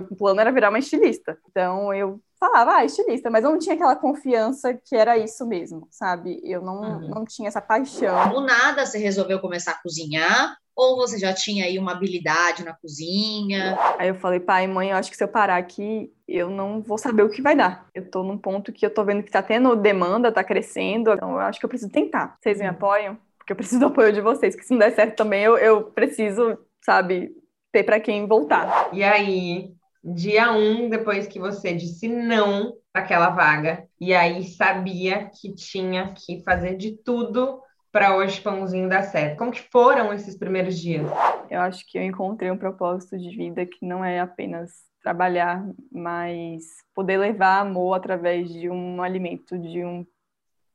meu plano era virar uma estilista. Então eu falava, ah, estilista, mas eu não tinha aquela confiança que era isso mesmo, sabe? Eu não, uhum. não tinha essa paixão. Do nada você resolveu começar a cozinhar? Ou você já tinha aí uma habilidade na cozinha? Aí eu falei, pai, mãe, eu acho que se eu parar aqui, eu não vou saber o que vai dar. Eu tô num ponto que eu tô vendo que tá tendo demanda, tá crescendo, então eu acho que eu preciso tentar. Vocês me uhum. apoiam? Porque eu preciso do apoio de vocês, que se não der certo também, eu, eu preciso, sabe, ter para quem voltar. E aí, dia um, depois que você disse não para aquela vaga, e aí sabia que tinha que fazer de tudo para hoje pãozinho dar certo. Como que foram esses primeiros dias? Eu acho que eu encontrei um propósito de vida que não é apenas trabalhar, mas poder levar amor através de um alimento, de um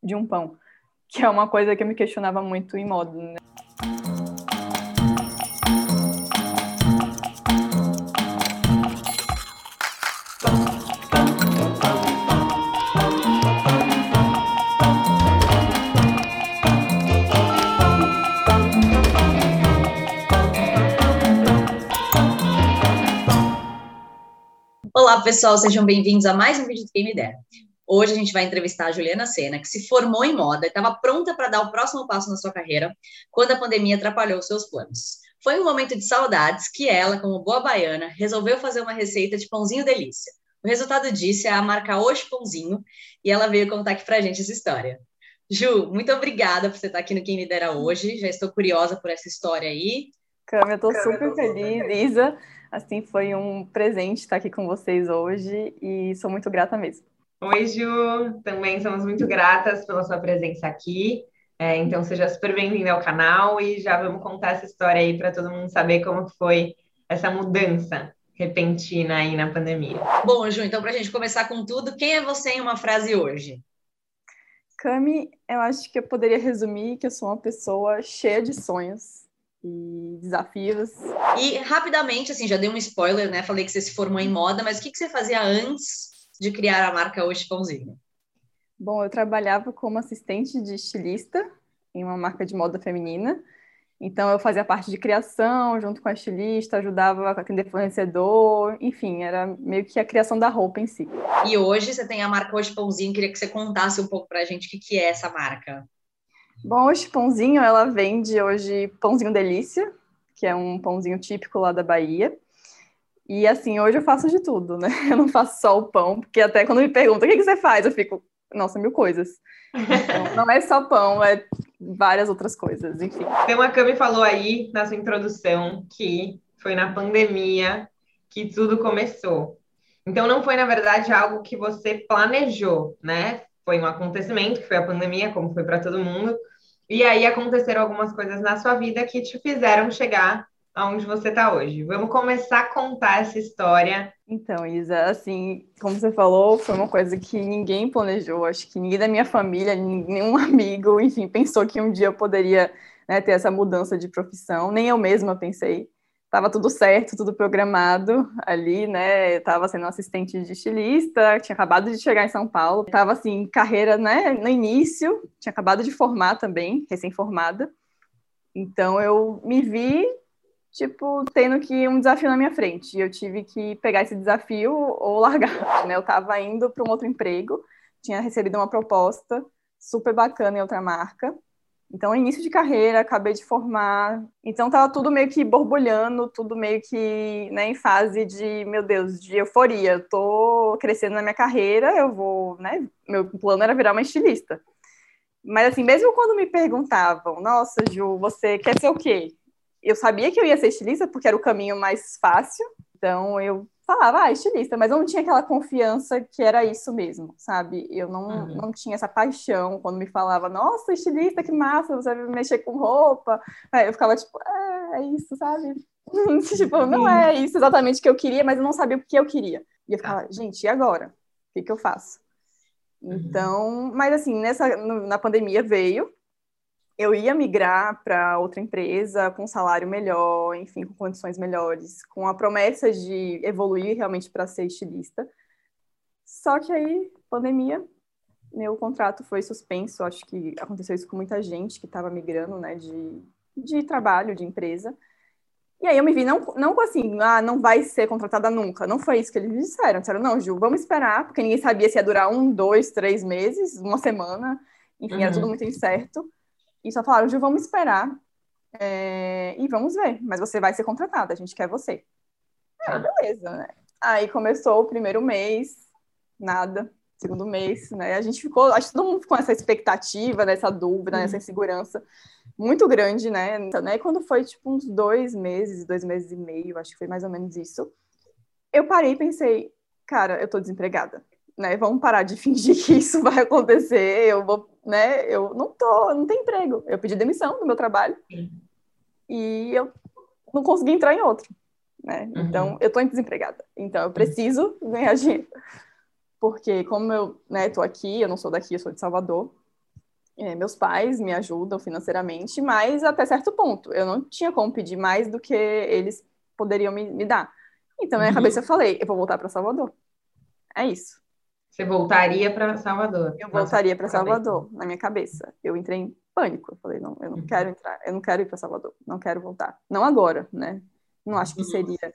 de um pão, que é uma coisa que eu me questionava muito em modo, né? Olá, pessoal, sejam bem-vindos a mais um vídeo do Quem Me Der. Hoje a gente vai entrevistar a Juliana Sena, que se formou em moda e estava pronta para dar o próximo passo na sua carreira quando a pandemia atrapalhou seus planos. Foi um momento de saudades que ela, como boa baiana, resolveu fazer uma receita de pãozinho delícia. O resultado disso é a marca Hoje Pãozinho e ela veio contar aqui para a gente essa história. Ju, muito obrigada por você estar aqui no Quem Me Dera hoje. Já estou curiosa por essa história aí. Cami, eu estou super feliz, Isa. Assim, foi um presente estar aqui com vocês hoje e sou muito grata mesmo. Oi, Ju. Também somos muito gratas pela sua presença aqui. É, então, seja super bem-vinda ao canal e já vamos contar essa história aí para todo mundo saber como foi essa mudança repentina aí na pandemia. Bom, Ju, então, para a gente começar com tudo, quem é você em uma frase hoje? Cami, eu acho que eu poderia resumir que eu sou uma pessoa cheia de sonhos, e desafios. E rapidamente, assim, já dei um spoiler, né? Falei que você se formou em moda, mas o que, que você fazia antes de criar a marca Hoje Pãozinho? Bom, eu trabalhava como assistente de estilista em uma marca de moda feminina. Então, eu fazia parte de criação junto com a estilista, ajudava a atender fornecedor, enfim, era meio que a criação da roupa em si. E hoje você tem a marca Hoje Pãozinho, queria que você contasse um pouco para a gente o que, que é essa marca. Bom, hoje pãozinho, ela vende hoje pãozinho delícia, que é um pãozinho típico lá da Bahia. E assim, hoje eu faço de tudo, né? Eu não faço só o pão, porque até quando me perguntam o que, que você faz, eu fico, nossa, mil coisas. Então, não é só pão, é várias outras coisas, enfim. Tem uma Cami falou aí na sua introdução que foi na pandemia que tudo começou. Então não foi, na verdade, algo que você planejou, né? Foi um acontecimento, que foi a pandemia, como foi para todo mundo, e aí aconteceram algumas coisas na sua vida que te fizeram chegar aonde você está hoje. Vamos começar a contar essa história. Então, Isa, assim, como você falou, foi uma coisa que ninguém planejou. Acho que ninguém da minha família, nenhum amigo, enfim, pensou que um dia eu poderia né, ter essa mudança de profissão. Nem eu mesma pensei estava tudo certo, tudo programado ali, né? Estava sendo assistente de estilista, tinha acabado de chegar em São Paulo, estava assim, carreira, né, no início, tinha acabado de formar também, recém-formada. Então eu me vi tipo tendo que um desafio na minha frente, eu tive que pegar esse desafio ou largar, né? Eu estava indo para um outro emprego, tinha recebido uma proposta super bacana em outra marca então, início de carreira, acabei de formar. Então, estava tudo meio que borbulhando, tudo meio que né, em fase de, meu Deus, de euforia. Estou crescendo na minha carreira, eu vou, né? Meu plano era virar uma estilista. Mas, assim, mesmo quando me perguntavam, nossa, Ju, você quer ser o quê? Eu sabia que eu ia ser estilista porque era o caminho mais fácil. Então, eu falava, ah, estilista, mas eu não tinha aquela confiança que era isso mesmo, sabe? Eu não, uhum. não tinha essa paixão quando me falava, nossa, estilista, que massa, você vai mexer com roupa. Aí eu ficava tipo, é, é isso, sabe? tipo, não é isso exatamente o que eu queria, mas eu não sabia o que eu queria. E eu ficava, gente, e agora? O que, que eu faço? Uhum. Então, mas assim, nessa, na pandemia veio, eu ia migrar para outra empresa com um salário melhor, enfim, com condições melhores, com a promessa de evoluir realmente para ser estilista. Só que aí, pandemia, meu contrato foi suspenso. Acho que aconteceu isso com muita gente que estava migrando, né, de, de trabalho, de empresa. E aí eu me vi, não, não assim, ah, não vai ser contratada nunca. Não foi isso que eles me disseram. Disseram, não, Ju, vamos esperar, porque ninguém sabia se ia durar um, dois, três meses, uma semana. Enfim, uhum. era tudo muito incerto. E só falaram, Ju, vamos esperar é, e vamos ver. Mas você vai ser contratada, a gente quer você. Ah, beleza, né? Aí começou o primeiro mês, nada. Segundo mês, né? A gente ficou, acho que todo mundo ficou nessa expectativa, nessa dúvida, uhum. nessa insegurança muito grande, né? Então, né? Quando foi tipo uns dois meses, dois meses e meio, acho que foi mais ou menos isso, eu parei e pensei, cara, eu tô desempregada, né? Vamos parar de fingir que isso vai acontecer, eu vou, né? Eu não tô, não tenho emprego. Eu pedi demissão do meu trabalho Sim. e eu não consegui entrar em outro, né? Uhum. Então, eu tô desempregada. Então, eu preciso ganhar dinheiro. Porque como eu, né, tô aqui, eu não sou daqui, eu sou de Salvador, é, meus pais me ajudam financeiramente, mas até certo ponto. Eu não tinha como pedir mais do que eles poderiam me, me dar. Então, na minha uhum. cabeça, eu falei: eu vou voltar para Salvador. É isso. Você voltaria para Salvador? Eu voltaria para Salvador, na minha cabeça. Eu entrei em pânico. Eu falei: não, eu não uhum. quero entrar, eu não quero ir para Salvador, não quero voltar. Não agora, né? Não acho que uhum. seria.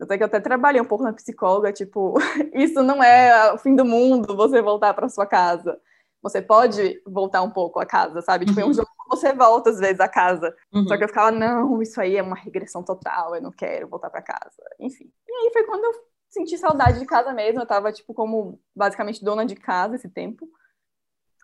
Até que eu até trabalhei um pouco na psicóloga, tipo, isso não é o fim do mundo, você voltar para sua casa você pode voltar um pouco a casa, sabe? Tipo, é um uhum. jogo que você volta às vezes a casa. Uhum. Só que eu ficava, não, isso aí é uma regressão total, eu não quero voltar para casa. Enfim. E aí foi quando eu senti saudade de casa mesmo. Eu tava, tipo, como basicamente dona de casa esse tempo,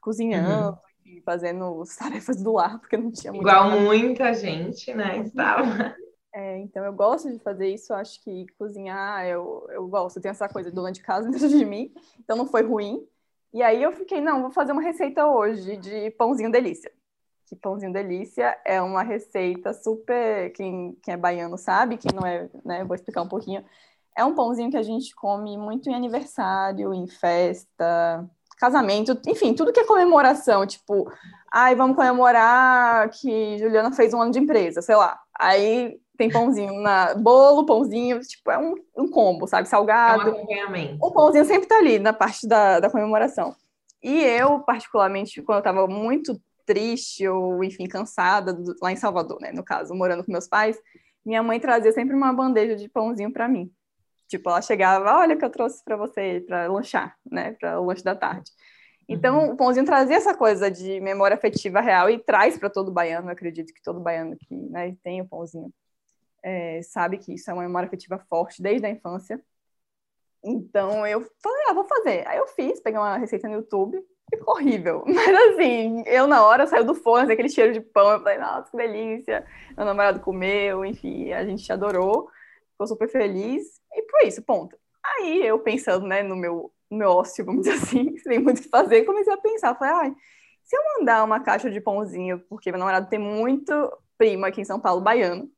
cozinhando, uhum. fazendo as tarefas do lar, porque não tinha muito. Igual muita gente, né? Estava. É, então eu gosto de fazer isso, acho que cozinhar, eu, eu gosto, eu tenho essa coisa de dona de casa dentro de mim, então não foi ruim. E aí eu fiquei, não, vou fazer uma receita hoje de pãozinho delícia. Que pãozinho delícia é uma receita super. Quem, quem é baiano sabe, quem não é, né? Vou explicar um pouquinho. É um pãozinho que a gente come muito em aniversário, em festa, casamento, enfim, tudo que é comemoração, tipo, ai, vamos comemorar que Juliana fez um ano de empresa, sei lá. Aí tem pãozinho na bolo, pãozinho, tipo, é um, um combo, sabe? Salgado. É um acompanhamento. O pãozinho sempre tá ali na parte da, da comemoração. E eu, particularmente, quando eu tava muito triste ou, enfim, cansada, lá em Salvador, né, no caso, morando com meus pais, minha mãe trazia sempre uma bandeja de pãozinho para mim. Tipo, ela chegava, olha que eu trouxe para você para lanchar, né, para o lanche da tarde. Então, uhum. o pãozinho trazia essa coisa de memória afetiva real e traz para todo baiano, acredito que todo baiano que né, tem o pãozinho é, sabe que isso é uma memória afetiva forte desde a infância. Então eu falei, ah, vou fazer. Aí eu fiz, peguei uma receita no YouTube, ficou horrível. Mas assim, eu na hora saiu do forno, aquele cheiro de pão, eu falei, nossa, que delícia. Meu namorado comeu, enfim, a gente adorou, ficou super feliz. E foi isso, ponto. Aí eu pensando, né, no meu, no meu ócio, vamos dizer assim, sem muito o que fazer, comecei a pensar, falei, ai, se eu mandar uma caixa de pãozinho, porque meu namorado tem muito primo aqui em São Paulo, baiano,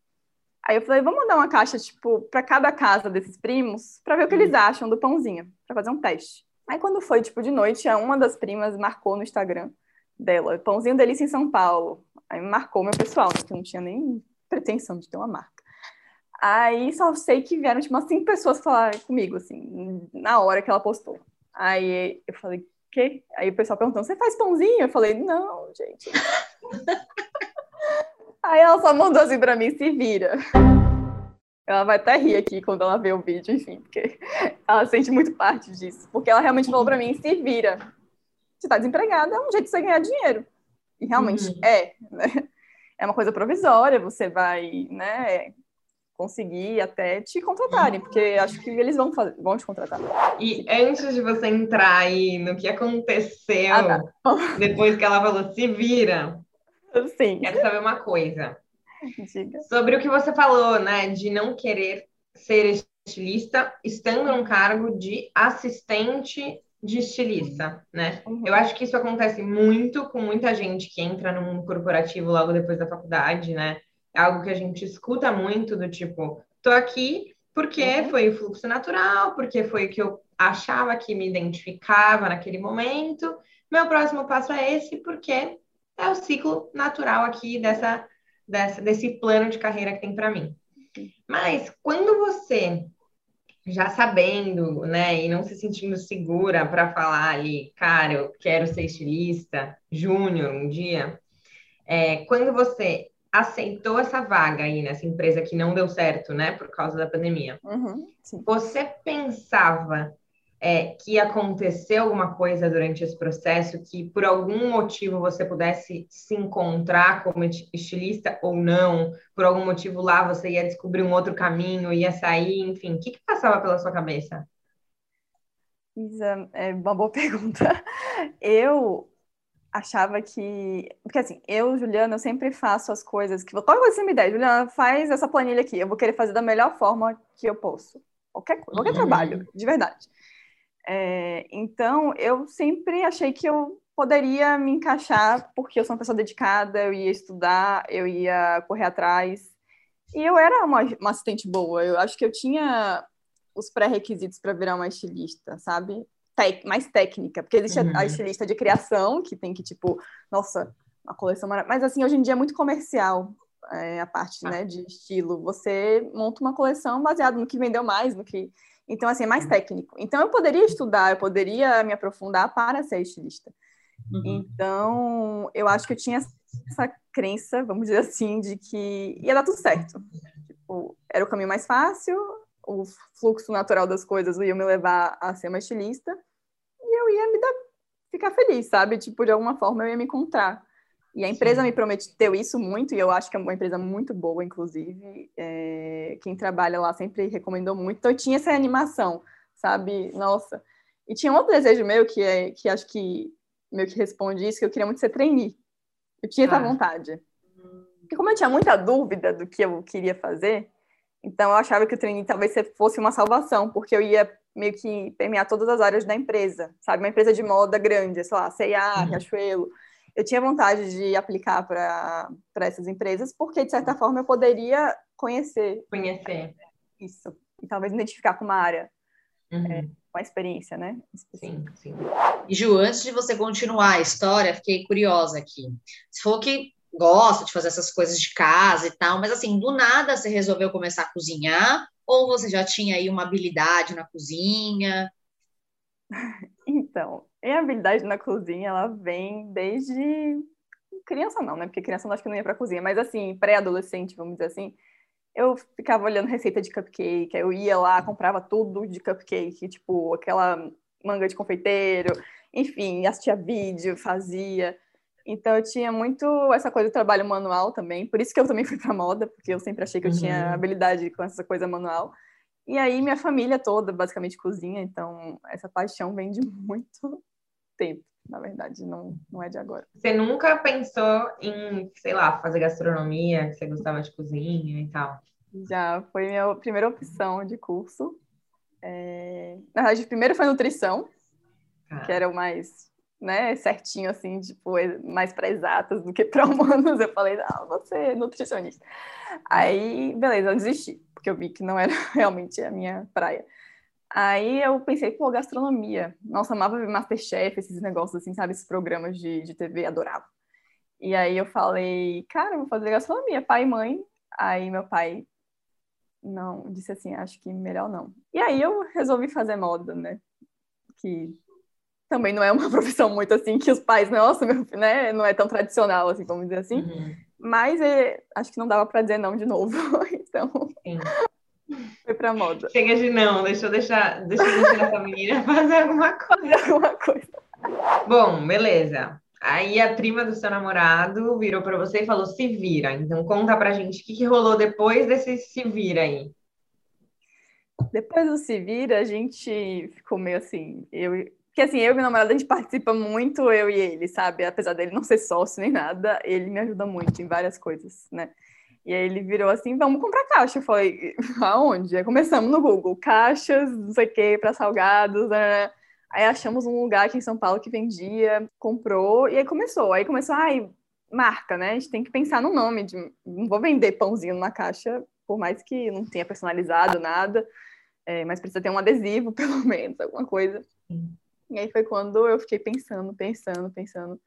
Aí eu falei, vamos mandar uma caixa, tipo, para cada casa desses primos, para ver o que eles hum. acham do pãozinho, para fazer um teste. Aí quando foi, tipo, de noite, uma das primas marcou no Instagram dela, pãozinho delícia em São Paulo. Aí marcou meu pessoal, né, que não tinha nem pretensão de ter uma marca. Aí só sei que vieram, tipo, umas cinco pessoas falar comigo, assim, na hora que ela postou. Aí eu falei, quê? Aí o pessoal perguntando, você faz pãozinho? Eu falei, não, gente. Aí ela só mandou assim pra mim, se vira. Ela vai até rir aqui quando ela vê o vídeo, enfim, porque ela sente muito parte disso. Porque ela realmente falou pra mim, se vira. Você tá desempregada, é um jeito de você ganhar dinheiro. E realmente uhum. é, né? É uma coisa provisória, você vai, né, conseguir até te contratarem, porque acho que eles vão, fazer, vão te contratar. E antes de você entrar aí no que aconteceu, ah, tá. depois que ela falou, se vira, Sim. Quero saber uma coisa. Diga. Sobre o que você falou, né? De não querer ser estilista estando num cargo de assistente de estilista, né? Uhum. Eu acho que isso acontece muito com muita gente que entra no mundo corporativo logo depois da faculdade, né? É algo que a gente escuta muito do tipo, tô aqui porque uhum. foi o fluxo natural, porque foi o que eu achava que me identificava naquele momento. Meu próximo passo é esse, porque é o ciclo natural aqui dessa, dessa desse plano de carreira que tem para mim. Mas quando você já sabendo, né, e não se sentindo segura para falar ali, cara, eu quero ser estilista, júnior um dia, é, quando você aceitou essa vaga aí nessa empresa que não deu certo, né, por causa da pandemia. Uhum, você pensava é, que aconteceu alguma coisa durante esse processo que por algum motivo você pudesse se encontrar como estilista ou não, por algum motivo lá você ia descobrir um outro caminho, ia sair, enfim, o que, que passava pela sua cabeça? Isa, é uma boa pergunta. Eu achava que. Porque assim, eu, Juliana, eu sempre faço as coisas que. Qual coisa você me der? Juliana, faz essa planilha aqui. Eu vou querer fazer da melhor forma que eu posso. Qualquer, qualquer uhum. trabalho, de verdade. É, então, eu sempre achei que eu poderia me encaixar, porque eu sou uma pessoa dedicada, eu ia estudar, eu ia correr atrás. E eu era uma, uma assistente boa. Eu acho que eu tinha os pré-requisitos para virar uma estilista, sabe? Tec, mais técnica, porque existe uhum. a, a, estilista de criação, que tem que, tipo, nossa, uma coleção maravilhosa. Mas, assim, hoje em dia é muito comercial é, a parte, ah. né, de estilo. Você monta uma coleção baseada no que vendeu mais, no que... Então, assim, é mais uhum. técnico. Então, eu poderia estudar, eu poderia me aprofundar para ser estilista. Uhum. Então, eu acho que eu tinha essa crença, vamos dizer assim, de que ia dar tudo certo. Tipo, era o caminho mais fácil, o fluxo natural das coisas ia me levar a ser uma estilista eu ia me dar, ficar feliz, sabe? Tipo, de alguma forma eu ia me encontrar. E a empresa Sim. me prometeu isso muito, e eu acho que é uma empresa muito boa, inclusive. É, quem trabalha lá sempre recomendou muito. Então, eu tinha essa animação, sabe? Nossa. E tinha um outro desejo meu, que, é, que acho que meio que responde isso, que eu queria muito ser trainee. Eu tinha ah. essa vontade. Porque como eu tinha muita dúvida do que eu queria fazer, então, eu achava que o training talvez fosse uma salvação, porque eu ia meio que permear todas as áreas da empresa, sabe? Uma empresa de moda grande, sei lá, C&A, uhum. Riachuelo. Eu tinha vontade de aplicar para essas empresas, porque, de certa forma, eu poderia conhecer. Conhecer. Isso. E talvez identificar com uma área, uhum. é, com a experiência, né? Sim, sim. E, Ju, antes de você continuar a história, fiquei curiosa aqui. Você falou que gosta de fazer essas coisas de casa e tal, mas assim, do nada você resolveu começar a cozinhar? Ou você já tinha aí uma habilidade na cozinha? Então, a habilidade na cozinha, ela vem desde criança não, né? Porque criança não acho que não ia para cozinha, mas assim, pré-adolescente, vamos dizer assim, eu ficava olhando receita de cupcake, eu ia lá, comprava tudo de cupcake, tipo, aquela manga de confeiteiro, enfim, assistia vídeo, fazia. Então eu tinha muito essa coisa do trabalho manual também, por isso que eu também fui para moda, porque eu sempre achei que eu uhum. tinha habilidade com essa coisa manual. E aí minha família toda basicamente cozinha, então essa paixão vem de muito tempo, na verdade, não, não é de agora. Você nunca pensou em, sei lá, fazer gastronomia, que você gostava de cozinha e tal? Já, foi minha primeira opção de curso. É... Na verdade, primeiro foi nutrição, ah. que era o mais né, certinho, assim, tipo, mais para exatas do que para humanos. Eu falei, não, vou ser nutricionista. Aí, beleza, eu desisti, porque eu vi que não era realmente a minha praia. Aí eu pensei, pô, gastronomia. Nossa, amava ver Masterchef, esses negócios assim, sabe? Esses programas de, de TV, adorava. E aí eu falei, cara, vou fazer gastronomia, pai e mãe. Aí meu pai, não, disse assim, acho que melhor não. E aí eu resolvi fazer moda, né? Que também não é uma profissão muito assim que os pais, nossa, meu, né, não é tão tradicional assim, vamos dizer assim. Uhum. Mas é, acho que não dava para dizer não de novo. então, Sim. foi para moda. Chega de não, deixa eu deixar, deixa eu deixar essa menina fazer alguma coisa. Fazer alguma coisa. Bom, beleza. Aí a prima do seu namorado virou para você e falou: se vira. Então conta pra gente o que, que rolou depois desse se vira aí. Depois do se vira, a gente ficou meio assim. Eu, porque assim, eu e meu namorado, a gente participa muito, eu e ele, sabe? Apesar dele não ser sócio nem nada, ele me ajuda muito em várias coisas, né? E aí ele virou assim, vamos comprar caixa. Eu falei, aonde? Aí começamos no Google, caixas, não sei o quê, para salgados, né? Aí achamos um lugar aqui em São Paulo que vendia, comprou, e aí começou. Aí começou, ai, marca, né? A gente tem que pensar no nome, de, não vou vender pãozinho numa caixa, por mais que não tenha personalizado nada, é, mas precisa ter um adesivo, pelo menos, alguma coisa. Sim. E aí foi quando eu fiquei pensando, pensando, pensando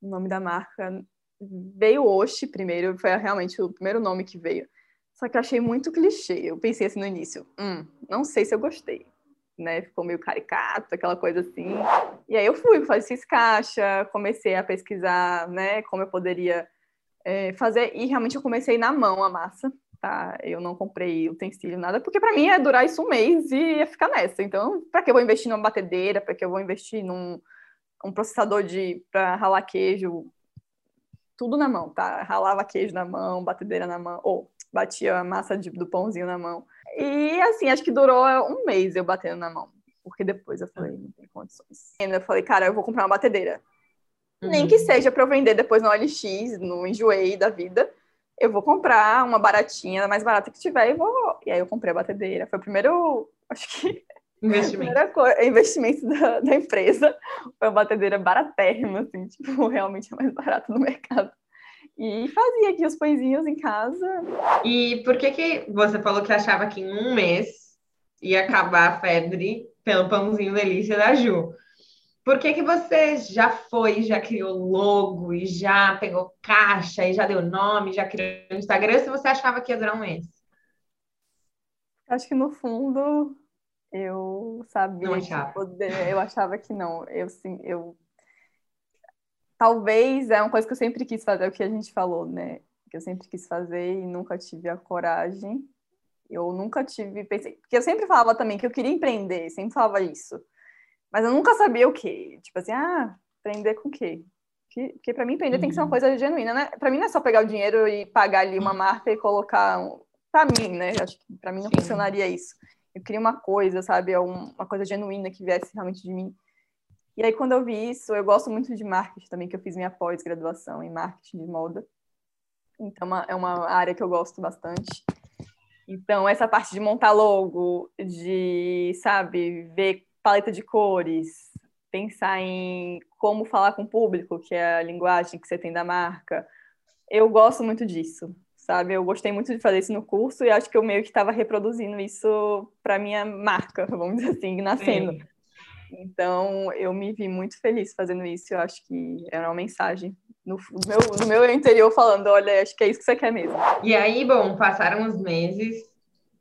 no nome da marca. Veio Oshi primeiro, foi realmente o primeiro nome que veio. Só que eu achei muito clichê. Eu pensei assim no início, hum, não sei se eu gostei. Né? Ficou meio caricato, aquela coisa assim. E aí eu fui, fiz caixa, comecei a pesquisar, né, como eu poderia é, fazer, e realmente eu comecei na mão a massa, tá? Eu não comprei utensílio, nada, porque para mim ia durar isso um mês e ia ficar nessa. Então, para que eu vou investir numa batedeira? Para que eu vou investir num um processador de para ralar queijo? Tudo na mão, tá? Ralava queijo na mão, batedeira na mão, ou batia a massa de, do pãozinho na mão. E assim, acho que durou um mês eu batendo na mão. Porque depois eu falei, não tem condições. E eu falei, cara, eu vou comprar uma batedeira. Uhum. Nem que seja para eu vender depois no OLX, no Enjoei da vida. Eu vou comprar uma baratinha, mais barata que tiver, e vou. E aí eu comprei a batedeira. Foi o primeiro, acho que. Investimento. Coisa, investimento da, da, empresa. Foi uma batedeira baratérrima, assim, tipo, realmente a mais barata do mercado. E fazia aqui os pãezinhos em casa. E por que que você falou que achava que em um mês ia acabar a febre pelo pãozinho delícia da Ju? Por que, que você já foi, já criou logo, e já pegou caixa, e já deu nome, já criou Instagram, se você achava que ia durar um mês? Acho que no fundo eu sabia não achava. Poder, eu achava que não. Eu sim, eu talvez é uma coisa que eu sempre quis fazer, é o que a gente falou, né? Que eu sempre quis fazer e nunca tive a coragem. Eu nunca tive, pensei, porque eu sempre falava também que eu queria empreender, sempre falava isso. Mas eu nunca sabia o quê. Tipo assim, ah, aprender com o quê? Porque, porque para mim, empreender uhum. tem que ser uma uhum. coisa genuína, né? Para mim não é só pegar o dinheiro e pagar ali uma marca e colocar. Para mim, né? Acho que para mim não Sim. funcionaria isso. Eu queria uma coisa, sabe? Uma coisa genuína que viesse realmente de mim. E aí, quando eu vi isso, eu gosto muito de marketing também, que eu fiz minha pós-graduação em marketing de moda. Então, é uma área que eu gosto bastante. Então, essa parte de montar logo, de, sabe, ver paleta de cores, pensar em como falar com o público, que é a linguagem que você tem da marca. Eu gosto muito disso, sabe? Eu gostei muito de fazer isso no curso e acho que eu meio que estava reproduzindo isso para minha marca, vamos dizer assim, nascendo. Sim. Então, eu me vi muito feliz fazendo isso. Eu acho que era uma mensagem no, meu, no meu interior falando: olha, acho que é isso que você quer mesmo. E aí, bom, passaram os meses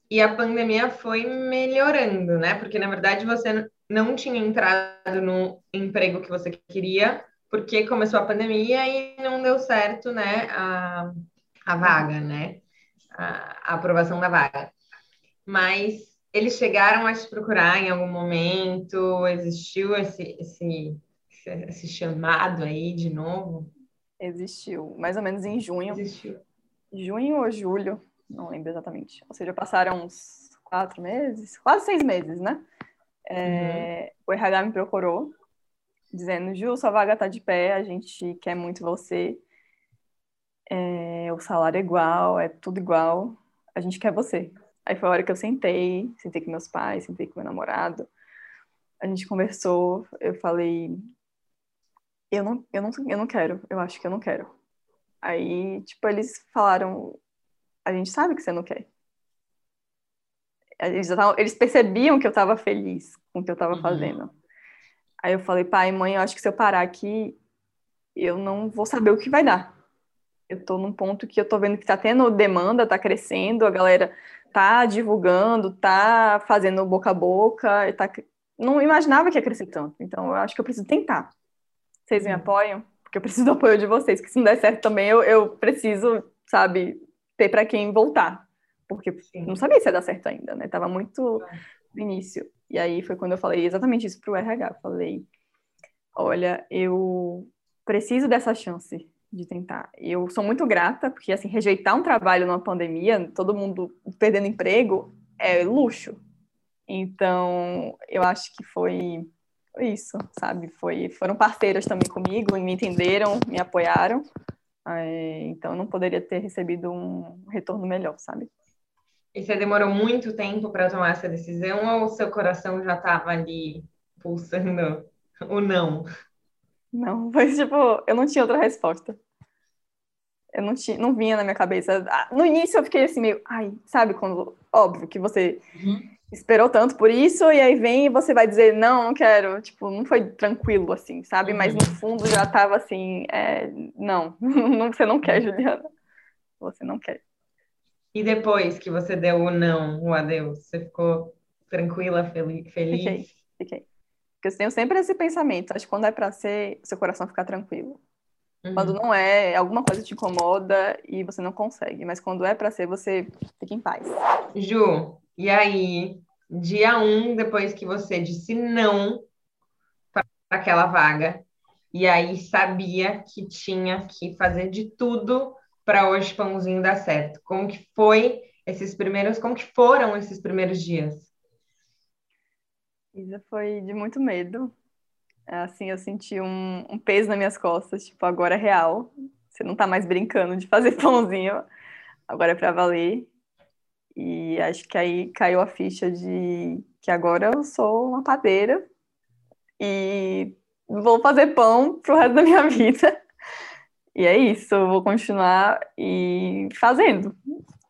e a pandemia foi melhorando, né? Porque na verdade você não tinha entrado no emprego que você queria, porque começou a pandemia e não deu certo, né? A, a vaga, né? A, a aprovação da vaga. Mas eles chegaram a te procurar em algum momento? Existiu esse, esse, esse chamado aí de novo? Existiu, mais ou menos em junho. Existiu. Junho ou julho, não lembro exatamente. Ou seja, passaram uns quatro meses, quase seis meses, né? É, uhum. O RH me procurou, dizendo: Ju, sua vaga tá de pé, a gente quer muito você. É, o salário é igual, é tudo igual, a gente quer você. Aí foi a hora que eu sentei, sentei com meus pais, sentei com meu namorado. A gente conversou, eu falei: eu não, eu não, eu não quero, eu acho que eu não quero. Aí, tipo, eles falaram: a gente sabe que você não quer. Eles, tavam, eles percebiam que eu estava feliz com o que eu estava uhum. fazendo. Aí eu falei, pai, mãe, eu acho que se eu parar aqui, eu não vou saber o que vai dar. Eu estou num ponto que eu estou vendo que está tendo demanda, está crescendo, a galera tá divulgando, tá fazendo boca a boca, tá... não imaginava que ia crescer tanto. Então eu acho que eu preciso tentar. Vocês me uhum. apoiam? Porque eu preciso do apoio de vocês, que se não der certo também eu, eu preciso, sabe, ter para quem voltar, porque Sim. não sabia se ia dar certo ainda, né? Tava muito no início. E aí foi quando eu falei exatamente isso pro RH. Falei, olha, eu preciso dessa chance de tentar. Eu sou muito grata, porque assim, rejeitar um trabalho numa pandemia, todo mundo perdendo emprego, é luxo. Então, eu acho que foi isso, sabe? Foi, foram parceiras também comigo, me entenderam, me apoiaram. É, então, não poderia ter recebido um retorno melhor, sabe? E você demorou muito tempo para tomar essa decisão ou o seu coração já estava ali pulsando o não? Não, foi tipo, eu não tinha outra resposta. Eu não tinha, não vinha na minha cabeça. Ah, no início eu fiquei assim meio, ai, sabe quando, óbvio que você uhum esperou tanto por isso, e aí vem e você vai dizer, não, não quero. Tipo, não foi tranquilo, assim, sabe? Mas no fundo já tava assim, é, não, você não quer, Juliana. Você não quer. E depois que você deu o não, o adeus, você ficou tranquila, feliz? Fiquei, fiquei. Porque eu tenho sempre esse pensamento, acho que quando é para ser, seu coração ficar tranquilo. Uhum. Quando não é, alguma coisa te incomoda e você não consegue. Mas quando é para ser, você fica em paz. Ju, e aí, dia um, depois que você disse não para aquela vaga, e aí sabia que tinha que fazer de tudo para hoje pãozinho dar certo. Como que foi esses primeiros, como que foram esses primeiros dias? Isa foi de muito medo. Assim, eu senti um, um peso nas minhas costas, tipo, agora é real. Você não tá mais brincando de fazer pãozinho, agora é para valer. E acho que aí caiu a ficha de que agora eu sou uma padeira e vou fazer pão pro resto da minha vida. E é isso, eu vou continuar e fazendo.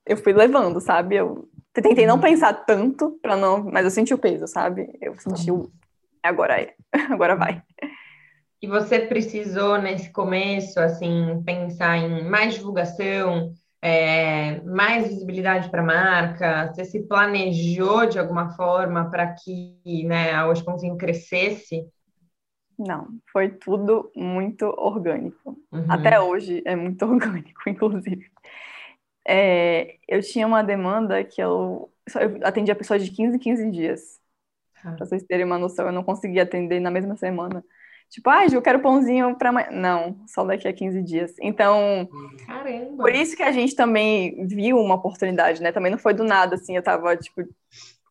Eu fui levando, sabe? Eu tentei não uhum. pensar tanto para não, mas eu senti o peso, sabe? Eu senti o agora é, agora vai. E você precisou nesse começo assim pensar em mais divulgação, é, mais visibilidade para a marca? Você se planejou de alguma forma para que né, a Ospãozinho crescesse? Não, foi tudo muito orgânico. Uhum. Até hoje é muito orgânico, inclusive. É, eu tinha uma demanda que eu, eu atendia pessoas de 15 em 15 dias. Ah. Pra vocês terem uma noção, eu não conseguia atender na mesma semana. Tipo, ah, Ju, eu quero pãozinho para amanhã. Não, só daqui a 15 dias. Então, Caramba. por isso que a gente também viu uma oportunidade, né? Também não foi do nada, assim, eu tava, tipo,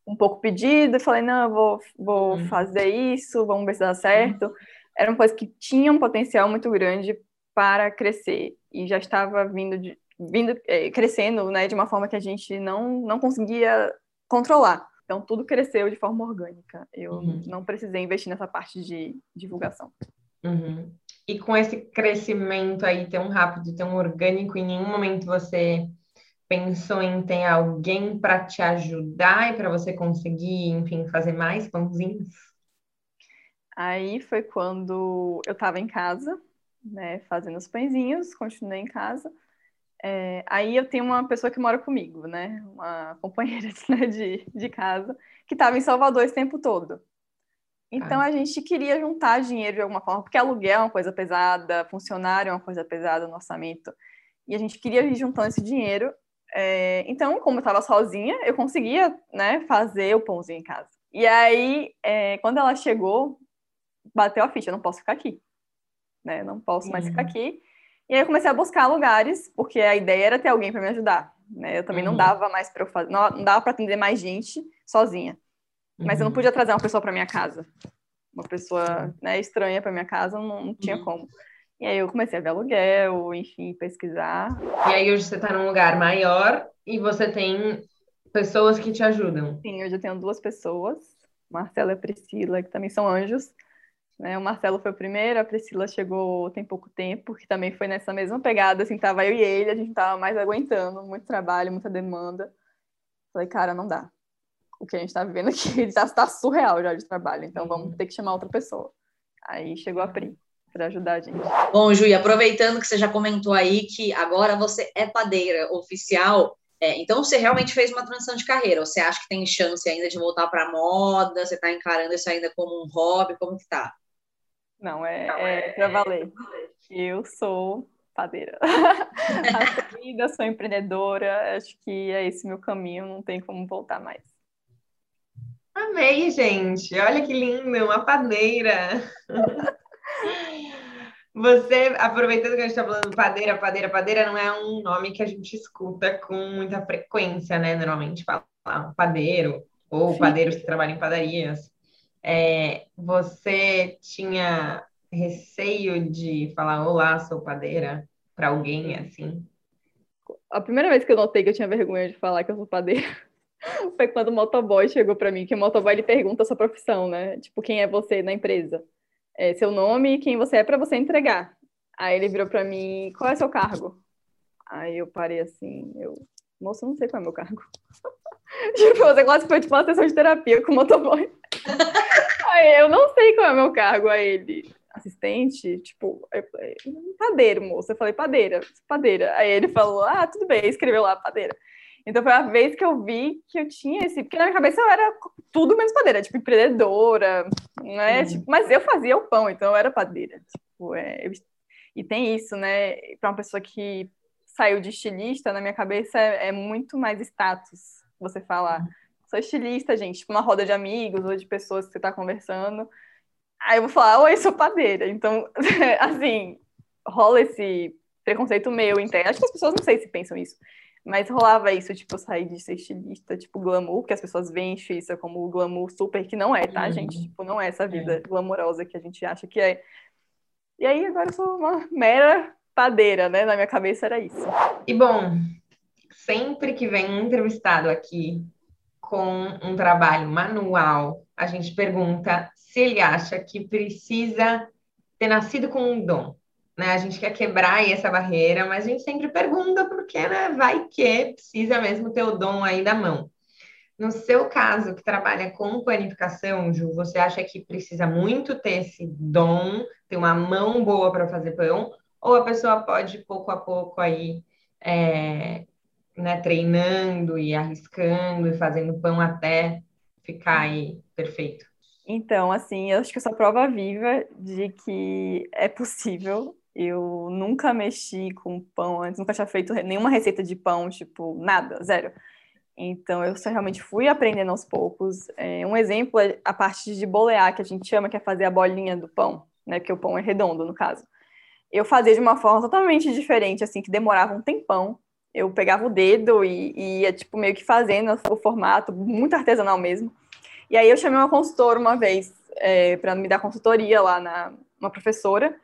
um pouco pedida, falei, não, eu vou, vou uhum. fazer isso, vamos ver se dá certo. Uhum. Era uma coisa que tinha um potencial muito grande para crescer e já estava vindo, de, vindo é, crescendo, né, de uma forma que a gente não, não conseguia controlar. Então, tudo cresceu de forma orgânica. Eu uhum. não precisei investir nessa parte de divulgação. Uhum. E com esse crescimento aí tão rápido, tão orgânico, em nenhum momento você pensou em ter alguém para te ajudar e para você conseguir, enfim, fazer mais pãozinhos? Aí foi quando eu estava em casa, né, fazendo os pãezinhos, continuei em casa. É, aí eu tenho uma pessoa que mora comigo, né? Uma companheira né, de, de casa, que estava em Salvador esse tempo todo. Então ah. a gente queria juntar dinheiro de alguma forma, porque aluguel é uma coisa pesada, funcionário é uma coisa pesada no orçamento. E a gente queria ir juntando esse dinheiro. É, então, como eu estava sozinha, eu conseguia né, fazer o pãozinho em casa. E aí, é, quando ela chegou, bateu a ficha, eu não posso ficar aqui. Né? Não posso mais ficar aqui. E aí eu comecei a buscar lugares, porque a ideia era ter alguém para me ajudar. Né? Eu também uhum. não dava mais para fazer, não, não dava para atender mais gente sozinha. Mas uhum. eu não uhum. podia trazer uma pessoa para minha casa. Uma pessoa né, estranha para minha casa, não, não tinha uhum. como. E aí eu comecei a ver aluguel, enfim, pesquisar. E aí hoje você está num lugar maior e você tem pessoas que te ajudam. Sim, hoje eu tenho duas pessoas, Marcela e Priscila, que também são anjos, né? O Marcelo foi o primeiro, a Priscila chegou tem pouco tempo, que também foi nessa mesma pegada, assim, tava eu e ele, a gente tava mais aguentando, muito trabalho, muita demanda. Falei, cara, não dá. O que a gente tá vivendo aqui já está surreal já de trabalho, então vamos ter que chamar outra pessoa. Aí chegou a Pri para ajudar a gente. Bom, Ju, aproveitando que você já comentou aí que agora você é padeira oficial, é, então você realmente fez uma transição de carreira. Você acha que tem chance ainda de voltar para moda? Você está encarando isso ainda como um hobby? Como que tá? Não, é, Não, é, é para valer. Eu sou padeira. Assumida, sou empreendedora, acho que é esse meu caminho, não tem como voltar mais. Amei, gente. Olha que lindo, uma padeira. Você, aproveitando que a gente está falando padeira, padeira, padeira, não é um nome que a gente escuta com muita frequência, né? Normalmente fala padeiro, ou Sim. padeiros que trabalham em padarias. É, você tinha receio de falar olá, sou padeira para alguém assim? A primeira vez que eu notei que eu tinha vergonha de falar que eu sou padeira foi quando o motoboy chegou para mim, que o motoboy ele pergunta a sua profissão, né? Tipo, quem é você na empresa? É, seu nome e quem você é para você entregar. Aí ele virou para mim, qual é seu cargo? Aí eu parei assim, eu, moço, não sei qual é meu cargo. tipo, você quase foi tipo uma sessão de terapia com o motoboy. Aí eu não sei qual é o meu cargo a ele. Assistente, tipo, padeiro, moço. Eu falei, padeira, padeira. Aí ele falou, ah, tudo bem, escreveu lá, padeira. Então foi a vez que eu vi que eu tinha esse. Porque na minha cabeça eu era tudo menos padeira, tipo, empreendedora, né? Uhum. Tipo, mas eu fazia o pão, então eu era padeira. Tipo, é, eu... E tem isso, né? Para uma pessoa que saiu de estilista, na minha cabeça é, é muito mais status você falar. Sou estilista, gente, tipo uma roda de amigos ou de pessoas que você está conversando. Aí eu vou falar, oi, sou padeira. Então, assim, rola esse preconceito meu interno. Acho que as pessoas não sei se pensam isso. Mas rolava isso, tipo, sair de ser estilista, tipo, glamour, que as pessoas veem isso como glamour super, que não é, tá, uhum. gente? Tipo, não é essa vida é. glamourosa que a gente acha que é. E aí, agora eu sou uma mera padeira, né? Na minha cabeça era isso. E bom, sempre que vem um entrevistado aqui com um trabalho manual, a gente pergunta se ele acha que precisa ter nascido com um dom né? A gente quer quebrar essa barreira, mas a gente sempre pergunta porque, né? Vai que precisa mesmo ter o dom aí da mão. No seu caso, que trabalha com panificação, Ju, você acha que precisa muito ter esse dom, ter uma mão boa para fazer pão, ou a pessoa pode pouco a pouco aí é, né, treinando e arriscando e fazendo pão até ficar aí perfeito? Então, assim, eu acho que eu sou prova viva de que é possível eu nunca mexi com pão antes, nunca tinha feito nenhuma receita de pão, tipo, nada, zero. Então, eu só realmente fui aprendendo aos poucos. É, um exemplo é a parte de bolear, que a gente chama, que é fazer a bolinha do pão, né? Porque o pão é redondo, no caso. Eu fazia de uma forma totalmente diferente, assim, que demorava um tempão. Eu pegava o dedo e, e ia, tipo, meio que fazendo o formato, muito artesanal mesmo. E aí eu chamei uma consultora uma vez é, para me dar consultoria lá na uma professora.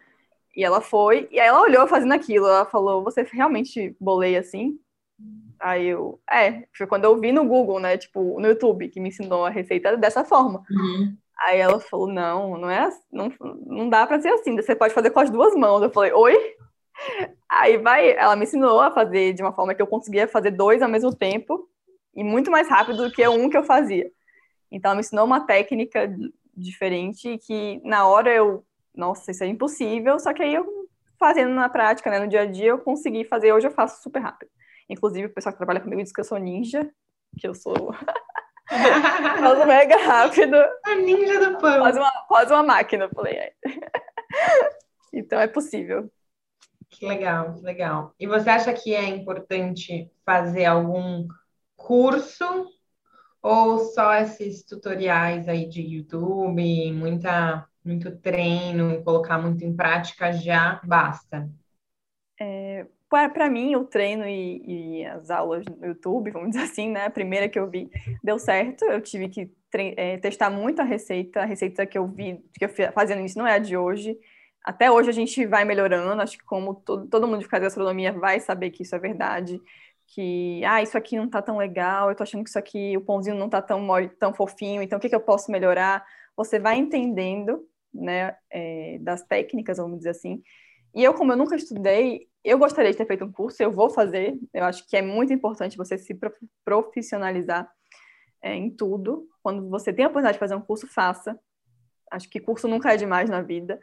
E ela foi, e aí ela olhou fazendo aquilo, ela falou, você realmente boleia assim? Aí eu, é, foi quando eu vi no Google, né, tipo, no YouTube, que me ensinou a receita dessa forma. Uhum. Aí ela falou, não, não é, não, não dá para ser assim, você pode fazer com as duas mãos. Eu falei, oi? Aí vai, ela me ensinou a fazer de uma forma que eu conseguia fazer dois ao mesmo tempo e muito mais rápido do que um que eu fazia. Então ela me ensinou uma técnica diferente que na hora eu nossa, isso é impossível, só que aí eu fazendo na prática, né, no dia a dia, eu consegui fazer, hoje eu faço super rápido. Inclusive, o pessoal que trabalha comigo diz que eu sou ninja, que eu sou. faço mega rápido. A ninja do pão. Quase uma, quase uma máquina, eu falei. É. então é possível. Que legal, que legal. E você acha que é importante fazer algum curso ou só esses tutoriais aí de YouTube, muita muito treino, colocar muito em prática já basta? É, para mim, o treino e, e, as aulas no YouTube, vamos dizer assim, né? A primeira que eu vi deu certo. Eu tive que é, testar muito a receita. A receita que eu vi, que eu fazendo isso não é a de hoje. Até hoje a gente vai melhorando. Acho que como todo, todo mundo que faz gastronomia vai saber que isso é verdade. Que, ah, isso aqui não tá tão legal. Eu tô achando que isso aqui, o pãozinho não tá tão, tão fofinho. Então, o que, que eu posso melhorar? Você vai entendendo né, é, das técnicas, vamos dizer assim. E eu, como eu nunca estudei, eu gostaria de ter feito um curso, eu vou fazer. Eu acho que é muito importante você se profissionalizar é, em tudo. Quando você tem a oportunidade de fazer um curso, faça. Acho que curso nunca é demais na vida.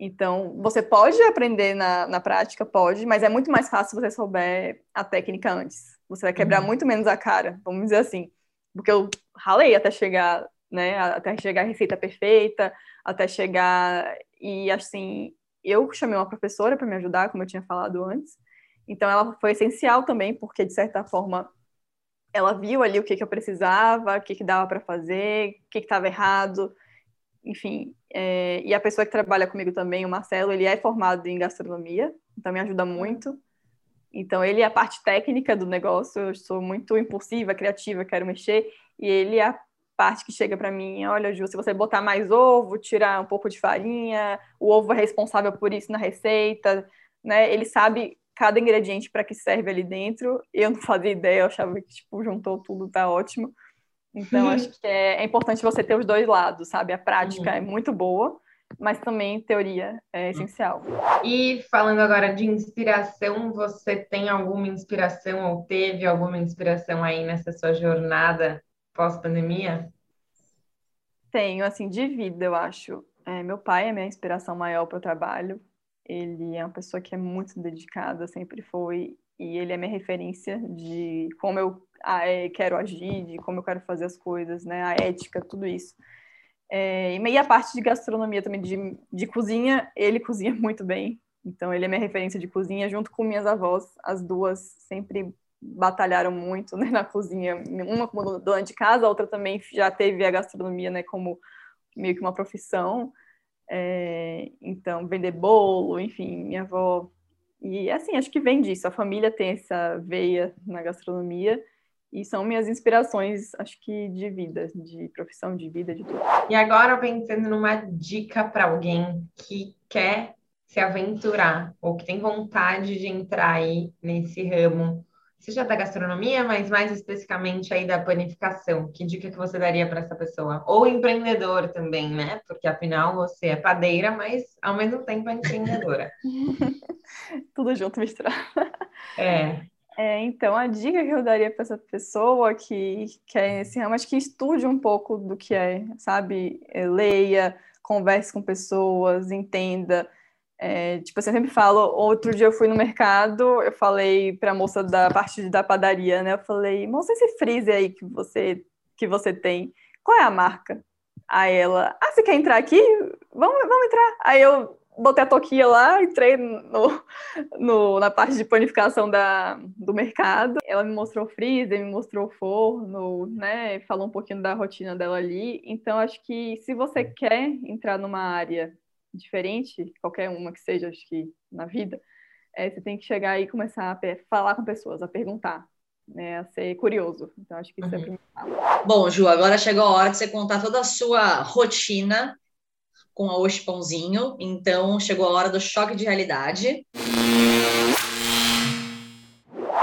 Então, você pode aprender na, na prática, pode, mas é muito mais fácil se você souber a técnica antes. Você vai quebrar uhum. muito menos a cara, vamos dizer assim. Porque eu ralei até chegar, né, até chegar a receita perfeita, até chegar e assim, eu chamei uma professora para me ajudar, como eu tinha falado antes. Então ela foi essencial também, porque de certa forma ela viu ali o que, que eu precisava, o que, que dava para fazer, o que estava errado, enfim. É, e a pessoa que trabalha comigo também, o Marcelo, ele é formado em gastronomia, então me ajuda muito. Então ele é a parte técnica do negócio, eu sou muito impulsiva, criativa, quero mexer, e ele é a parte que chega para mim, olha, Ju, se você botar mais ovo, tirar um pouco de farinha, o ovo é responsável por isso na receita, né? Ele sabe cada ingrediente para que serve ali dentro. Eu não fazia ideia, eu achava que tipo juntou tudo, tá ótimo. Então uhum. acho que é, é, importante você ter os dois lados, sabe? A prática uhum. é muito boa, mas também teoria é essencial. E falando agora de inspiração, você tem alguma inspiração ou teve alguma inspiração aí nessa sua jornada pós-pandemia? Tenho, assim, de vida, eu acho. É, meu pai é minha inspiração maior para o trabalho. Ele é uma pessoa que é muito dedicada, sempre foi, e ele é minha referência de como eu ah, é, quero agir, de como eu quero fazer as coisas, né? A ética, tudo isso. É, e a parte de gastronomia também, de, de cozinha, ele cozinha muito bem. Então, ele é minha referência de cozinha, junto com minhas avós. As duas sempre batalharam muito né, na cozinha. Uma como dona de casa, a outra também já teve a gastronomia né, como meio que uma profissão. É, então, vender bolo, enfim, minha avó. E assim, acho que vem disso. A família tem essa veia na gastronomia e são minhas inspirações, acho que de vida, de profissão, de vida, de tudo. E agora pensando numa dica para alguém que quer se aventurar ou que tem vontade de entrar aí nesse ramo, seja da gastronomia, mas mais especificamente aí da panificação, que dica que você daria para essa pessoa? Ou empreendedor também, né? Porque afinal você é padeira, mas ao mesmo tempo é empreendedora. Tudo junto misturado. É. É, então, a dica que eu daria para essa pessoa que quer esse ramo, acho que estude um pouco do que é, sabe? É, leia, converse com pessoas, entenda. É, tipo, assim, eu sempre falo, outro dia eu fui no mercado, eu falei para a moça da parte da padaria, né? Eu falei, moça, esse freezer aí que você, que você tem, qual é a marca? Aí ela, ah, você quer entrar aqui? Vamos, vamos entrar. Aí eu botei a toquinha lá, entrei no, no, na parte de panificação da, do mercado. Ela me mostrou o freezer, me mostrou o forno, né? Falou um pouquinho da rotina dela ali. Então, acho que se você quer entrar numa área diferente, qualquer uma que seja, acho que na vida, é, você tem que chegar aí e começar a falar com pessoas, a perguntar. Né, a ser curioso. Então, acho que isso é uhum. é primordial. Bom, Ju, agora chegou a hora de você contar toda a sua rotina com a Oxe Pãozinho. Então, chegou a hora do choque de realidade.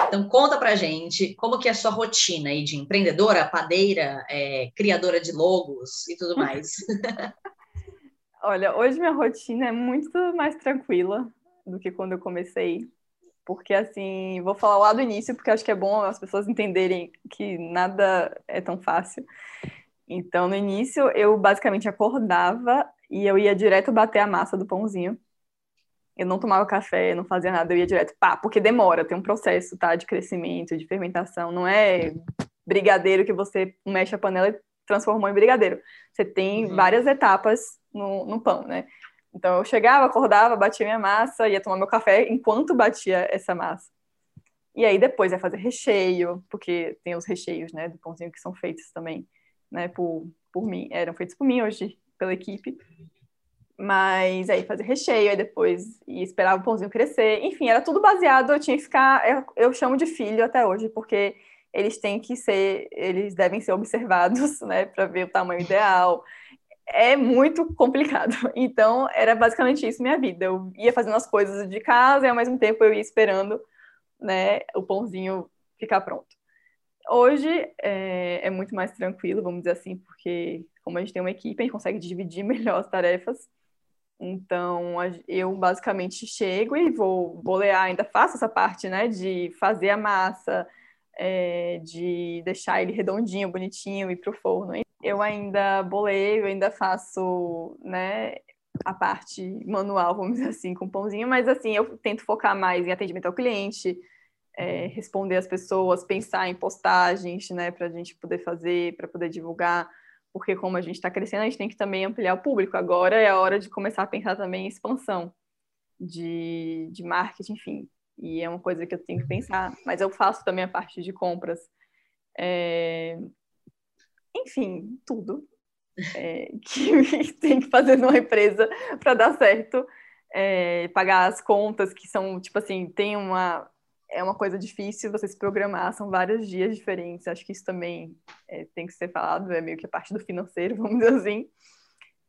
Então, conta pra gente como que é a sua rotina aí de empreendedora, padeira, é, criadora de logos e tudo mais. Olha, hoje minha rotina é muito mais tranquila do que quando eu comecei. Porque, assim, vou falar lá do início, porque acho que é bom as pessoas entenderem que nada é tão fácil. Então, no início, eu basicamente acordava e eu ia direto bater a massa do pãozinho. Eu não tomava café, não fazia nada, eu ia direto, pá, porque demora, tem um processo, tá, de crescimento, de fermentação, não é brigadeiro que você mexe a panela e transformou em brigadeiro. Você tem uhum. várias etapas no, no pão, né? Então eu chegava, acordava, batia minha massa, ia tomar meu café enquanto batia essa massa. E aí depois ia fazer recheio, porque tem os recheios, né, do pãozinho que são feitos também, né, por, por mim, eram feitos por mim hoje, pela equipe. Mas aí fazer recheio, aí depois e esperar o pãozinho crescer. Enfim, era tudo baseado, eu tinha que ficar, eu, eu chamo de filho até hoje, porque eles têm que ser, eles devem ser observados, né, para ver o tamanho ideal. É muito complicado. Então, era basicamente isso minha vida. Eu ia fazendo as coisas de casa e ao mesmo tempo eu ia esperando, né, o pãozinho ficar pronto. Hoje é, é muito mais tranquilo, vamos dizer assim, porque como a gente tem uma equipe, a gente consegue dividir melhor as tarefas. Então, eu basicamente chego e vou bolear, ainda faço essa parte, né, de fazer a massa, é, de deixar ele redondinho, bonitinho, ir para o forno. Eu ainda boleio, eu ainda faço, né, a parte manual, vamos dizer assim, com pãozinho, mas assim, eu tento focar mais em atendimento ao cliente, é, responder as pessoas, pensar em postagens, né, para a gente poder fazer, para poder divulgar porque como a gente está crescendo, a gente tem que também ampliar o público. Agora é a hora de começar a pensar também em expansão de, de marketing, enfim. E é uma coisa que eu tenho que pensar. Mas eu faço também a parte de compras. É... Enfim, tudo é, que tem que fazer numa empresa para dar certo. É, pagar as contas que são, tipo assim, tem uma é uma coisa difícil você se programar, são vários dias diferentes. Acho que isso também é, tem que ser falado, é meio que a parte do financeiro, vamos dizer assim.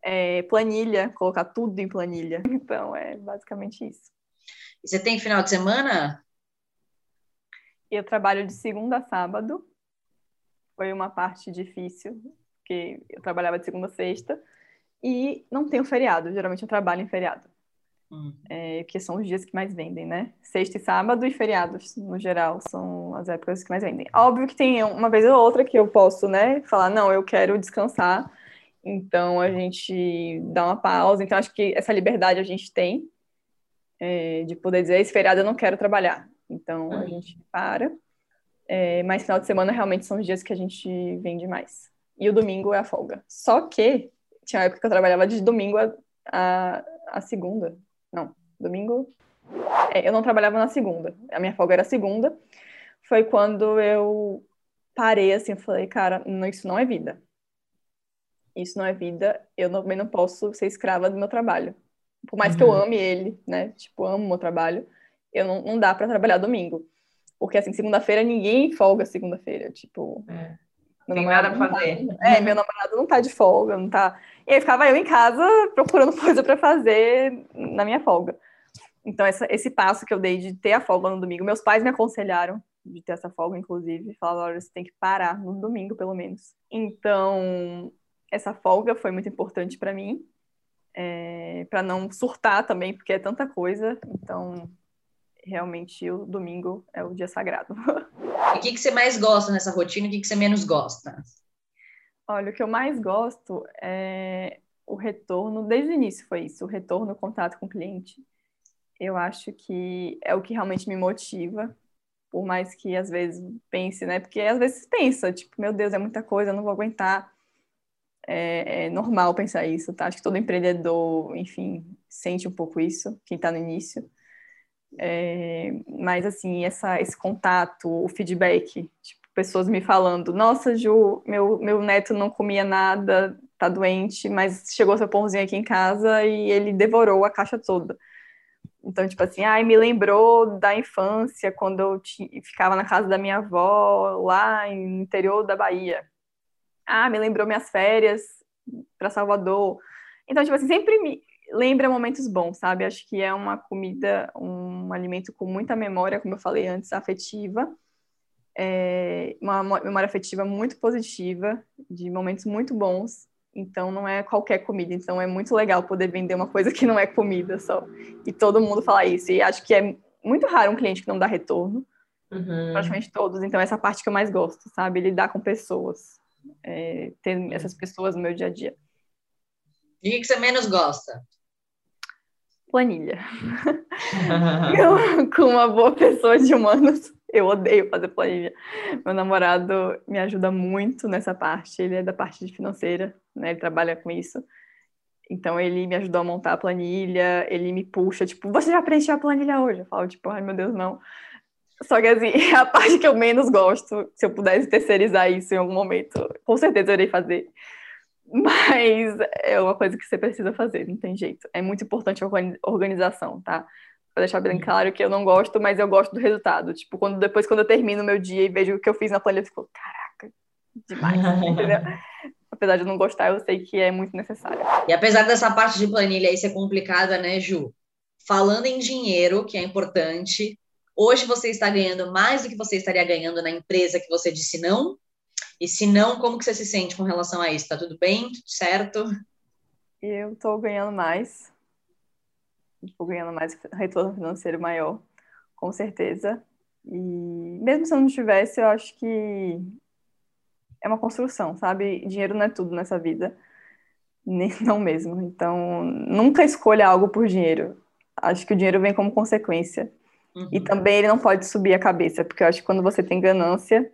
É, planilha, colocar tudo em planilha. Então, é basicamente isso. E você tem final de semana? Eu trabalho de segunda a sábado. Foi uma parte difícil, porque eu trabalhava de segunda a sexta. E não tenho feriado, geralmente eu trabalho em feriado. Hum. É, que são os dias que mais vendem, né? Sexta e sábado e feriados, no geral, são as épocas que mais vendem. Óbvio que tem uma vez ou outra que eu posso, né, falar, não, eu quero descansar, então a gente dá uma pausa. Então, acho que essa liberdade a gente tem é, de poder dizer, esse feriado eu não quero trabalhar. Então, a hum. gente para. É, mas final de semana realmente são os dias que a gente vende mais. E o domingo é a folga. Só que tinha uma época que eu trabalhava de domingo a, a, a segunda. Não, Domingo? É, eu não trabalhava na segunda. A minha folga era segunda. Foi quando eu parei assim, eu falei, cara, não, isso não é vida. Isso não é vida. Eu também não posso ser escrava do meu trabalho. Por mais uhum. que eu uhum. ame ele, né? Tipo, amo o meu trabalho, eu não, não dá para trabalhar domingo. Porque assim, segunda-feira ninguém folga segunda-feira, tipo, é. Meu Tem nada pra fazer. Tá, é, meu namorado não tá de folga, não tá. E aí ficava eu em casa procurando coisa para fazer na minha folga. Então, essa, esse passo que eu dei de ter a folga no domingo, meus pais me aconselharam de ter essa folga, inclusive, falaram, olha, você tem que parar no domingo, pelo menos. Então, essa folga foi muito importante para mim, é, para não surtar também, porque é tanta coisa. Então, realmente, o domingo é o dia sagrado. E o que, que você mais gosta nessa rotina o que, que você menos gosta? Olha, o que eu mais gosto é o retorno, desde o início foi isso, o retorno, o contato com o cliente. Eu acho que é o que realmente me motiva, por mais que às vezes pense, né? Porque às vezes pensa, tipo, meu Deus, é muita coisa, eu não vou aguentar. É, é normal pensar isso, tá? Acho que todo empreendedor, enfim, sente um pouco isso, quem está no início. É, mas, assim, essa, esse contato, o feedback, tipo, pessoas me falando: Nossa, Ju, meu, meu neto não comia nada, tá doente, mas chegou seu pãozinho aqui em casa e ele devorou a caixa toda. Então, tipo assim, ai, me lembrou da infância, quando eu ficava na casa da minha avó, lá no interior da Bahia. Ah, me lembrou minhas férias para Salvador. Então, tipo assim, sempre me, lembra momentos bons, sabe? Acho que é uma comida, um alimento com muita memória, como eu falei antes, afetiva. É uma memória afetiva muito positiva, de momentos muito bons. Então, não é qualquer comida. Então, é muito legal poder vender uma coisa que não é comida só. E todo mundo falar isso. E acho que é muito raro um cliente que não dá retorno. Uhum. Praticamente todos. Então, essa parte que eu mais gosto, sabe? Lidar com pessoas. É, ter essas pessoas no meu dia a dia. E o que você menos gosta? Planilha. eu, com uma boa pessoa de humanos, eu odeio fazer planilha. Meu namorado me ajuda muito nessa parte, ele é da parte de financeira, né? Ele trabalha com isso. Então ele me ajudou a montar a planilha, ele me puxa, tipo, você já preencheu a planilha hoje? Eu falo, tipo, ai meu Deus, não. Só que assim, é a parte que eu menos gosto, se eu pudesse terceirizar isso em algum momento, com certeza eu irei fazer. Mas é uma coisa que você precisa fazer, não tem jeito. É muito importante a organização, tá? Pra deixar bem claro que eu não gosto, mas eu gosto do resultado. Tipo, quando, depois quando eu termino o meu dia e vejo o que eu fiz na planilha, eu fico, caraca, demais, entendeu? Apesar de eu não gostar, eu sei que é muito necessário. E apesar dessa parte de planilha aí ser complicada, né, Ju? Falando em dinheiro, que é importante, hoje você está ganhando mais do que você estaria ganhando na empresa que você disse não? E se não, como que você se sente com relação a isso? Tá tudo bem? Tudo certo? Eu estou ganhando mais. Estou ganhando mais retorno financeiro maior, com certeza. E mesmo se eu não tivesse, eu acho que é uma construção, sabe? Dinheiro não é tudo nessa vida. Nem, não mesmo. Então, nunca escolha algo por dinheiro. Acho que o dinheiro vem como consequência. Uhum. E também ele não pode subir a cabeça, porque eu acho que quando você tem ganância,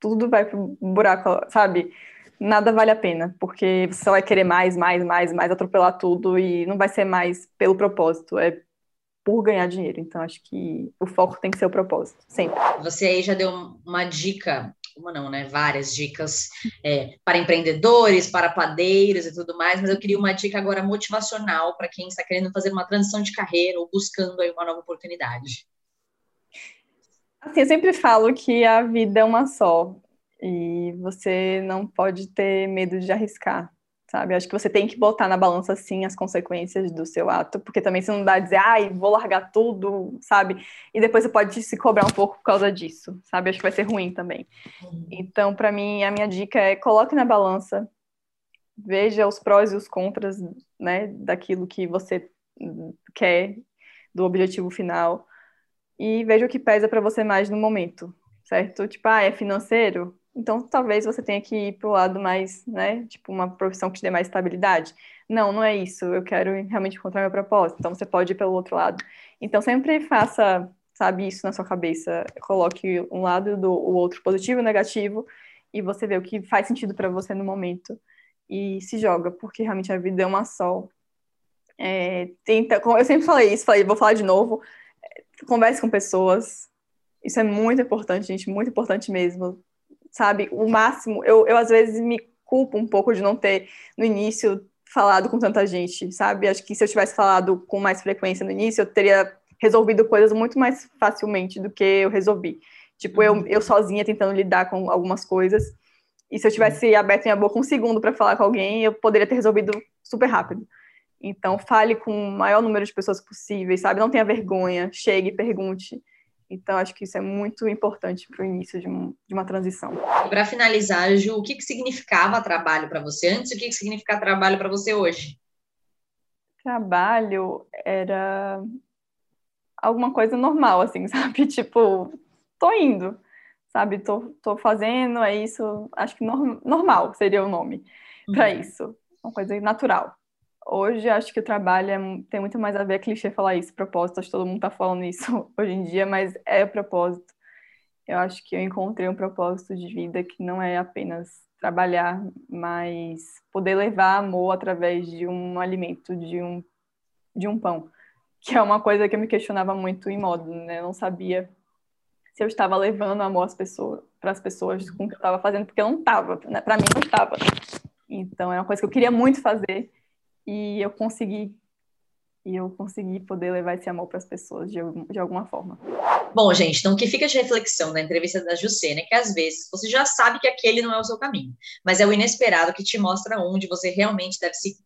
tudo vai pro buraco, sabe? Nada vale a pena, porque você vai querer mais, mais, mais, mais, atropelar tudo e não vai ser mais pelo propósito, é por ganhar dinheiro. Então, acho que o foco tem que ser o propósito, sempre. Você aí já deu uma dica, uma não, né? Várias dicas é, para empreendedores, para padeiros e tudo mais, mas eu queria uma dica agora motivacional para quem está querendo fazer uma transição de carreira ou buscando aí uma nova oportunidade. Assim, eu sempre falo que a vida é uma só e você não pode ter medo de arriscar, sabe? Acho que você tem que botar na balança, sim, as consequências do seu ato, porque também se não dá a dizer, ai, vou largar tudo, sabe? E depois você pode se cobrar um pouco por causa disso, sabe? Acho que vai ser ruim também. Uhum. Então, para mim, a minha dica é coloque na balança, veja os prós e os contras, né, daquilo que você quer, do objetivo final e veja o que pesa para você mais no momento, certo? Tipo, ah, é financeiro? Então, talvez você tenha que ir para o lado mais, né? Tipo, uma profissão que te dê mais estabilidade. Não, não é isso. Eu quero realmente encontrar meu propósito. Então, você pode ir pelo outro lado. Então, sempre faça, sabe, isso na sua cabeça. Coloque um lado do o outro positivo e negativo e você vê o que faz sentido para você no momento e se joga, porque realmente a vida é uma só. É, tenta, eu sempre falei isso, falei, vou falar de novo. Converse com pessoas. Isso é muito importante, gente, muito importante mesmo. Sabe, o máximo, eu, eu às vezes me culpo um pouco de não ter no início falado com tanta gente, sabe? Acho que se eu tivesse falado com mais frequência no início, eu teria resolvido coisas muito mais facilmente do que eu resolvi. Tipo, eu, uhum. eu sozinha tentando lidar com algumas coisas. E se eu tivesse aberto minha boca um segundo para falar com alguém, eu poderia ter resolvido super rápido. Então, fale com o maior número de pessoas possíveis, sabe? Não tenha vergonha, chegue, pergunte. Então, acho que isso é muito importante para o início de, um, de, uma transição. Para finalizar, Ju, o que, que significava trabalho para você antes e o que, que significa trabalho para você hoje? Trabalho era alguma coisa normal, assim, sabe? Tipo, tô indo, sabe? Tô, tô fazendo, é isso. Acho que norm, normal seria o nome uhum. para isso. Uma coisa natural. Hoje, acho que o trabalho é, tem muito mais a ver, é clichê falar isso, propósito, acho que todo mundo tá falando isso hoje em dia, mas é o propósito. Eu acho que eu encontrei um propósito de vida que não é apenas trabalhar, mas poder levar amor através de um alimento, de um, de um pão, que é uma coisa que eu me questionava muito em modo, né? Eu não sabia se eu estava levando amor às pessoas, para as pessoas com o que eu estava fazendo, porque eu não estava, né? para mim não estava. Então é uma coisa que eu queria muito fazer e eu consegui. E eu consegui poder levar esse amor para as pessoas de, de alguma forma. Bom, gente, então o que fica de reflexão da entrevista da Jucena é que às vezes você já sabe que aquele não é o seu caminho, mas é o inesperado que te mostra onde você realmente deve se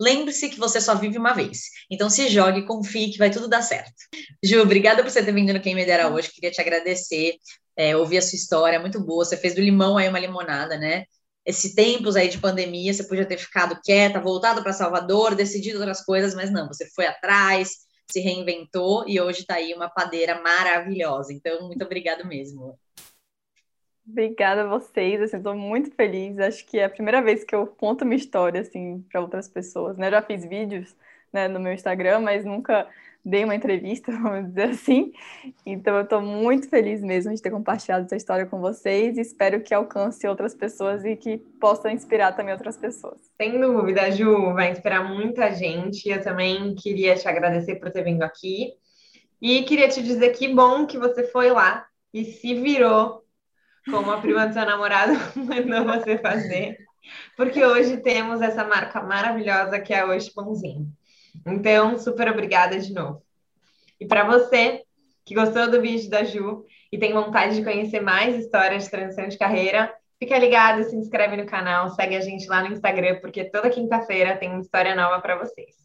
Lembre-se que você só vive uma vez. Então se jogue, confie que vai tudo dar certo. Ju, obrigada por você ter vindo no Quem Me Dera hoje. Queria te agradecer, é, ouvir a sua história, muito boa. Você fez do limão aí uma limonada, né? Esse tempos aí de pandemia, você podia ter ficado quieta, voltado para Salvador, decidido outras coisas, mas não, você foi atrás, se reinventou e hoje está aí uma padeira maravilhosa. Então, muito obrigado mesmo. Obrigada a vocês, assim, estou muito feliz. Acho que é a primeira vez que eu conto minha história assim para outras pessoas, né? Eu já fiz vídeos, né, no meu Instagram, mas nunca dei uma entrevista, vamos dizer assim. Então eu estou muito feliz mesmo de ter compartilhado essa história com vocês. Espero que alcance outras pessoas e que possa inspirar também outras pessoas. Sem dúvida, Ju, vai inspirar muita gente. Eu também queria te agradecer por ter vindo aqui. E queria te dizer que bom que você foi lá e se virou como a prima do seu namorado mandou você fazer, porque hoje temos essa marca maravilhosa que é Hoje Pãozinho. Então, super obrigada de novo. E para você que gostou do vídeo da Ju e tem vontade de conhecer mais histórias de transição de carreira, fica ligado, se inscreve no canal, segue a gente lá no Instagram, porque toda quinta-feira tem uma história nova para vocês.